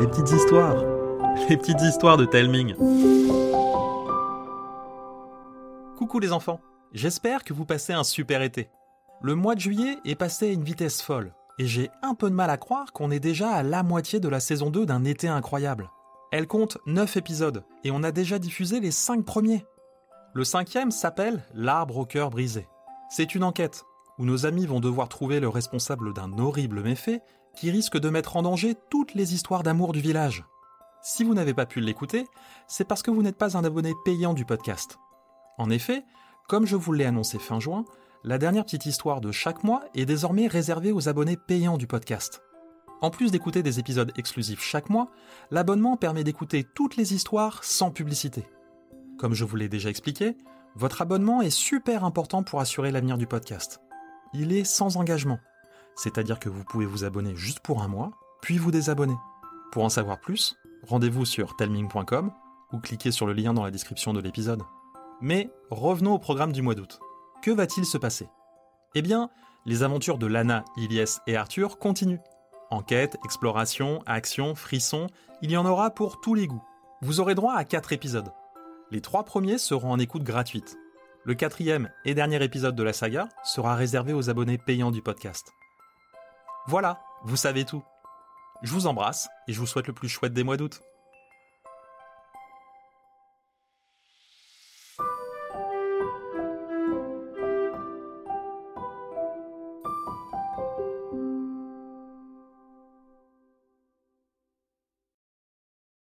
les petites histoires, les petites histoires de Telming. Coucou les enfants, j'espère que vous passez un super été. Le mois de juillet est passé à une vitesse folle, et j'ai un peu de mal à croire qu'on est déjà à la moitié de la saison 2 d'un été incroyable. Elle compte 9 épisodes, et on a déjà diffusé les 5 premiers. Le cinquième s'appelle L'arbre au cœur brisé. C'est une enquête, où nos amis vont devoir trouver le responsable d'un horrible méfait qui risque de mettre en danger toutes les histoires d'amour du village. Si vous n'avez pas pu l'écouter, c'est parce que vous n'êtes pas un abonné payant du podcast. En effet, comme je vous l'ai annoncé fin juin, la dernière petite histoire de chaque mois est désormais réservée aux abonnés payants du podcast. En plus d'écouter des épisodes exclusifs chaque mois, l'abonnement permet d'écouter toutes les histoires sans publicité. Comme je vous l'ai déjà expliqué, votre abonnement est super important pour assurer l'avenir du podcast. Il est sans engagement, c'est-à-dire que vous pouvez vous abonner juste pour un mois, puis vous désabonner. Pour en savoir plus, rendez-vous sur telming.com ou cliquez sur le lien dans la description de l'épisode. Mais revenons au programme du mois d'août. Que va-t-il se passer? Eh bien, les aventures de Lana, Ilyes et Arthur continuent. Enquête, exploration, action, frisson, il y en aura pour tous les goûts. Vous aurez droit à 4 épisodes. Les trois premiers seront en écoute gratuite. Le quatrième et dernier épisode de la saga sera réservé aux abonnés payants du podcast. Voilà, vous savez tout. Je vous embrasse et je vous souhaite le plus chouette des mois d'août.